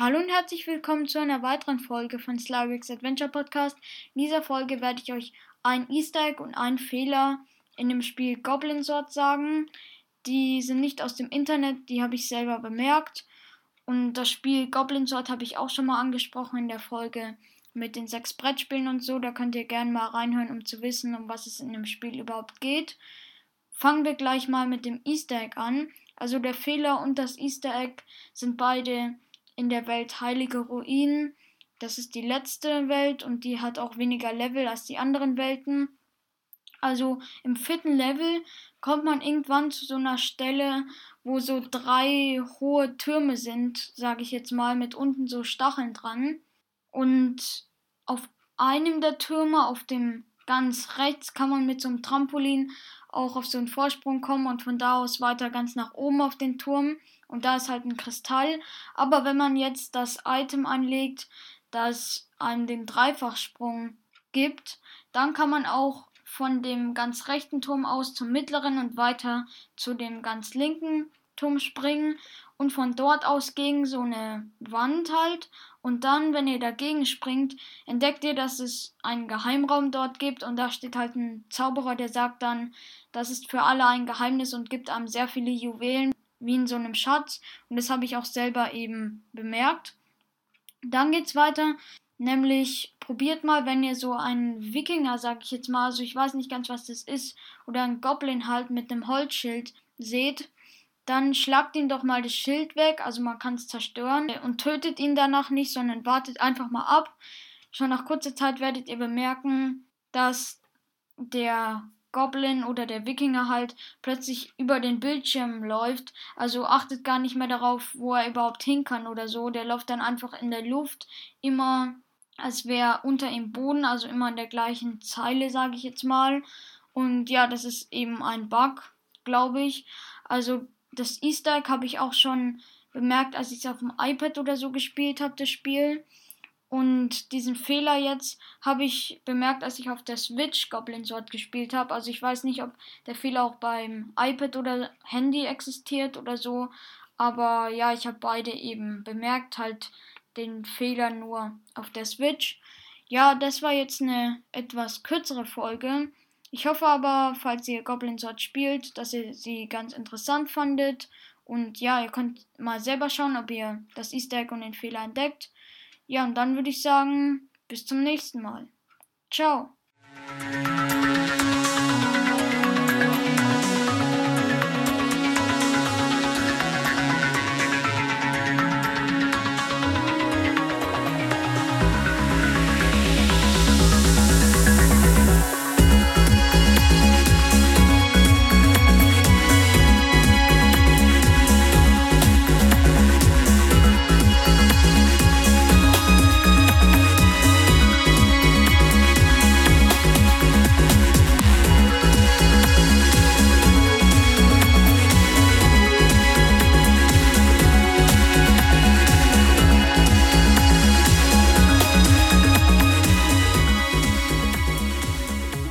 Hallo und herzlich willkommen zu einer weiteren Folge von Slarix Adventure Podcast. In dieser Folge werde ich euch ein Easter Egg und einen Fehler in dem Spiel Goblin Sword sagen. Die sind nicht aus dem Internet, die habe ich selber bemerkt. Und das Spiel Goblin Sword habe ich auch schon mal angesprochen in der Folge mit den sechs Brettspielen und so. Da könnt ihr gerne mal reinhören, um zu wissen, um was es in dem Spiel überhaupt geht. Fangen wir gleich mal mit dem Easter Egg an. Also der Fehler und das Easter Egg sind beide in der Welt Heilige Ruinen. Das ist die letzte Welt und die hat auch weniger Level als die anderen Welten. Also im vierten Level kommt man irgendwann zu so einer Stelle, wo so drei hohe Türme sind, sage ich jetzt mal, mit unten so Stacheln dran. Und auf einem der Türme, auf dem ganz rechts, kann man mit so einem Trampolin auch auf so einen Vorsprung kommen und von da aus weiter ganz nach oben auf den Turm und da ist halt ein Kristall. Aber wenn man jetzt das Item anlegt, das einem den Dreifachsprung gibt, dann kann man auch von dem ganz rechten Turm aus zum mittleren und weiter zu dem ganz linken Turm springen und von dort aus gegen so eine Wand halt. Und dann, wenn ihr dagegen springt, entdeckt ihr, dass es einen Geheimraum dort gibt und da steht halt ein Zauberer, der sagt dann, das ist für alle ein Geheimnis und gibt einem sehr viele Juwelen wie in so einem Schatz. Und das habe ich auch selber eben bemerkt. Dann geht's weiter. Nämlich probiert mal, wenn ihr so einen Wikinger, sag ich jetzt mal, also ich weiß nicht ganz, was das ist, oder einen Goblin halt mit einem Holzschild seht, dann schlagt ihm doch mal das Schild weg, also man kann es zerstören und tötet ihn danach nicht, sondern wartet einfach mal ab. Schon nach kurzer Zeit werdet ihr bemerken, dass der Goblin oder der Wikinger halt plötzlich über den Bildschirm läuft. Also achtet gar nicht mehr darauf, wo er überhaupt hin kann oder so. Der läuft dann einfach in der Luft, immer als wäre unter ihm Boden, also immer in der gleichen Zeile, sage ich jetzt mal. Und ja, das ist eben ein Bug, glaube ich. Also das Easter Egg habe ich auch schon bemerkt, als ich es auf dem iPad oder so gespielt habe, das Spiel. Und diesen Fehler jetzt habe ich bemerkt, als ich auf der Switch Goblin Sword gespielt habe. Also ich weiß nicht, ob der Fehler auch beim iPad oder Handy existiert oder so. Aber ja, ich habe beide eben bemerkt, halt den Fehler nur auf der Switch. Ja, das war jetzt eine etwas kürzere Folge. Ich hoffe aber, falls ihr Goblin Sword spielt, dass ihr sie ganz interessant fandet. Und ja, ihr könnt mal selber schauen, ob ihr das Easter Egg und den Fehler entdeckt. Ja, und dann würde ich sagen, bis zum nächsten Mal. Ciao.